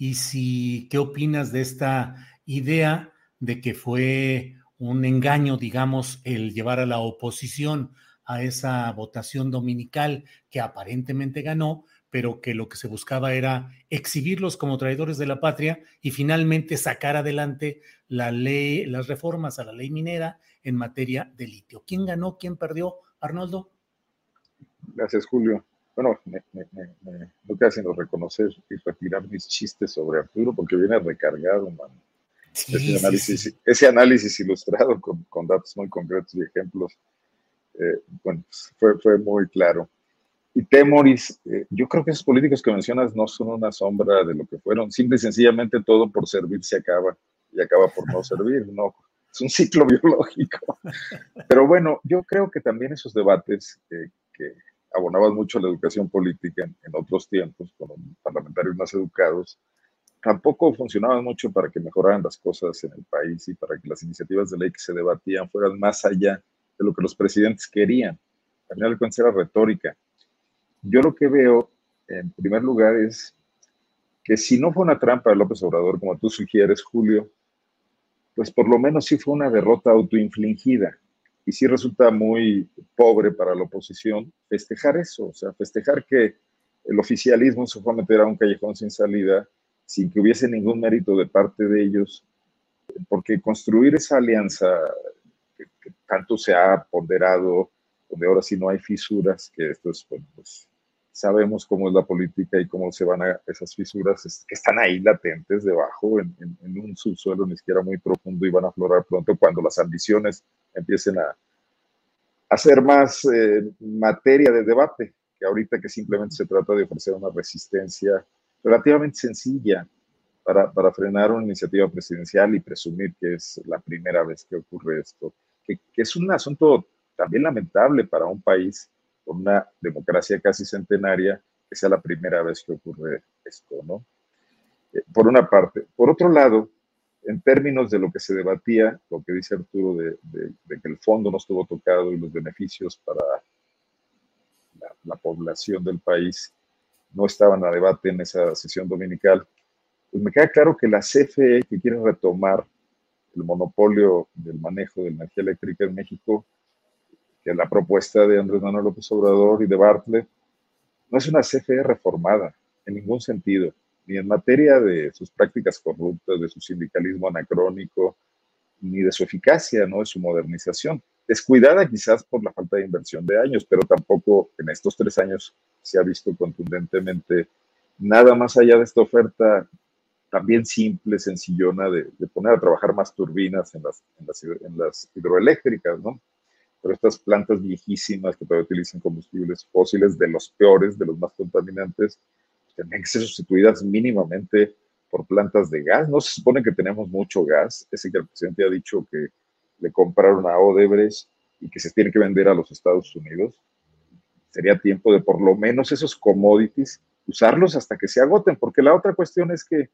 y si qué opinas de esta idea de que fue un engaño, digamos, el llevar a la oposición a esa votación dominical que aparentemente ganó, pero que lo que se buscaba era exhibirlos como traidores de la patria y finalmente sacar adelante la ley, las reformas a la ley minera en materia de litio. ¿Quién ganó? ¿Quién perdió? Arnoldo. Gracias, Julio bueno, me, me, me, no queda sino reconocer y retirar mis chistes sobre Arturo porque viene recargado, man. ese, análisis, ese, análisis, ilustrado con, con, datos muy concretos y ejemplos, eh, bueno, pues, fue, fue, muy claro. Y Temoris, eh, yo creo que esos políticos que mencionas no son una sombra de lo que fueron, simple y sencillamente todo por servir se acaba y acaba por no servir, no, es un ciclo biológico. Pero bueno, yo creo que también esos debates eh, que abonaban mucho a la educación política en, otros tiempos, con parlamentarios más educados, tampoco funcionaban mucho para que mejoraran las cosas en el país y para que las iniciativas de ley que se debatían fueran más allá de lo que los presidentes querían. Al final de cuentas era retórica. Yo lo que veo, en primer lugar, es que si no fue una trampa de López Obrador, como tú sugieres, Julio, pues por lo menos sí fue una derrota autoinfligida y sí resulta muy pobre para la oposición festejar eso, o sea, festejar que el oficialismo se fue a meter a un callejón sin salida, sin que hubiese ningún mérito de parte de ellos, porque construir esa alianza que, tanto se ha ponderado, donde ahora sí no hay fisuras, que esto es, bueno, pues sabemos cómo es la política y cómo se van a esas fisuras que están ahí latentes debajo, en, en, un subsuelo ni siquiera muy profundo y van a aflorar pronto cuando las ambiciones empiecen a, hacer más eh, materia de debate, que ahorita que simplemente se trata de ofrecer una resistencia relativamente sencilla para, para, frenar una iniciativa presidencial y presumir que es la primera vez que ocurre esto, que, que es un asunto también lamentable para un país con una democracia casi centenaria, que sea la primera vez que ocurre esto, ¿no? Eh, por una parte. Por otro lado, en términos de lo que se debatía, lo que dice Arturo de, que el fondo no estuvo tocado y los beneficios para la, población del país no estaban a debate en esa sesión dominical, pues me queda claro que la CFE que quiere retomar el monopolio del manejo de energía eléctrica en México, que la propuesta de Andrés Manuel López Obrador y de Bartlett, no es una CFE reformada en ningún sentido ni en materia de sus prácticas corruptas, de su sindicalismo anacrónico, ni de su eficacia, ¿no? de su modernización. Descuidada quizás por la falta de inversión de años, pero tampoco en estos tres años se ha visto contundentemente nada más allá de esta oferta también simple, sencillona, de, poner a trabajar más turbinas en las, en las, hidroeléctricas, ¿no? Pero estas plantas viejísimas que todavía utilizan combustibles fósiles, de los peores, de los más contaminantes, tendrían que ser sustituidas mínimamente por plantas de gas. No se supone que tenemos mucho gas, ese que el presidente ha dicho que le compraron a Odebrecht y que se tiene que vender a los Estados Unidos. Sería tiempo de por lo menos esos commodities usarlos hasta que se agoten, porque la otra cuestión es que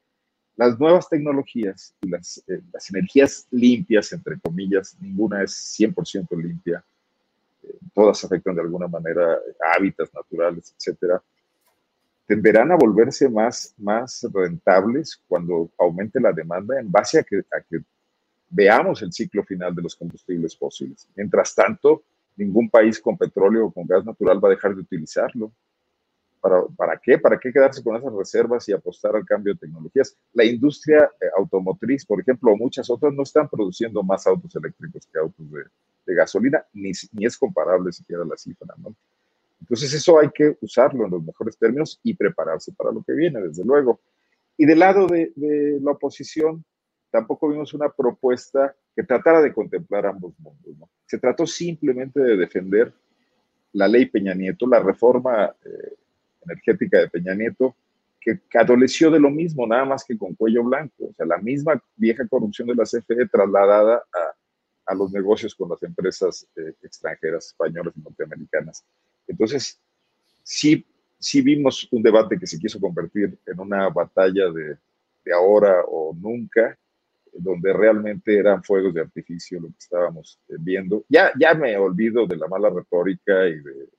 las nuevas tecnologías y las, eh, energías limpias, entre comillas, ninguna es 100% limpia, eh, todas afectan de alguna manera hábitats naturales, etcétera tenderán a volverse más, más rentables cuando aumente la demanda en base a que, a que veamos el ciclo final de los combustibles fósiles. Mientras tanto, ningún país con petróleo o con gas natural va a dejar de utilizarlo. ¿Para, ¿Para qué? ¿Para qué quedarse con esas reservas y apostar al cambio de tecnologías? La industria eh, automotriz, por ejemplo, o muchas otras, no están produciendo más autos eléctricos que autos de, de gasolina, ni, ni, es comparable siquiera la cifra, ¿no? Entonces eso hay que usarlo en los mejores términos y prepararse para lo que viene, desde luego. Y del lado de, de la oposición, tampoco vimos una propuesta que tratara de contemplar ambos mundos. ¿no? Se trató simplemente de defender la ley Peña Nieto, la reforma eh, energética de Peña Nieto, que, adoleció de lo mismo, nada más que con cuello blanco. O sea, la misma vieja corrupción de la CFE trasladada a, a los negocios con las empresas eh, extranjeras, españolas y norteamericanas. Entonces, sí, sí vimos un debate que se quiso convertir en una batalla de, de ahora o nunca, donde realmente eran fuegos de artificio lo que estábamos eh, viendo. Ya, ya me olvido de la mala retórica y de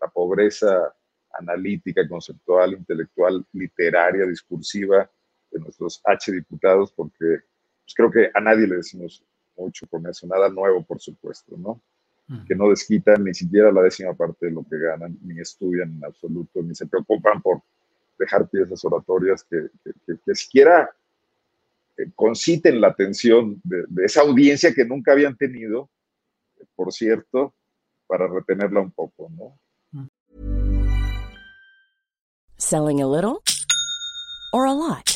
la pobreza analítica, conceptual, intelectual, literaria, discursiva de nuestros H diputados, porque pues, creo que a nadie le decimos mucho con eso, nada nuevo, por supuesto, ¿no? Que no desquitan ni siquiera la décima parte de lo que ganan, ni estudian en absoluto, ni se preocupan por dejar piezas oratorias que, que, que, que siquiera conciten la atención de, de, esa audiencia que nunca habían tenido, por cierto, para retenerla un poco, ¿no? Selling a little or a lot.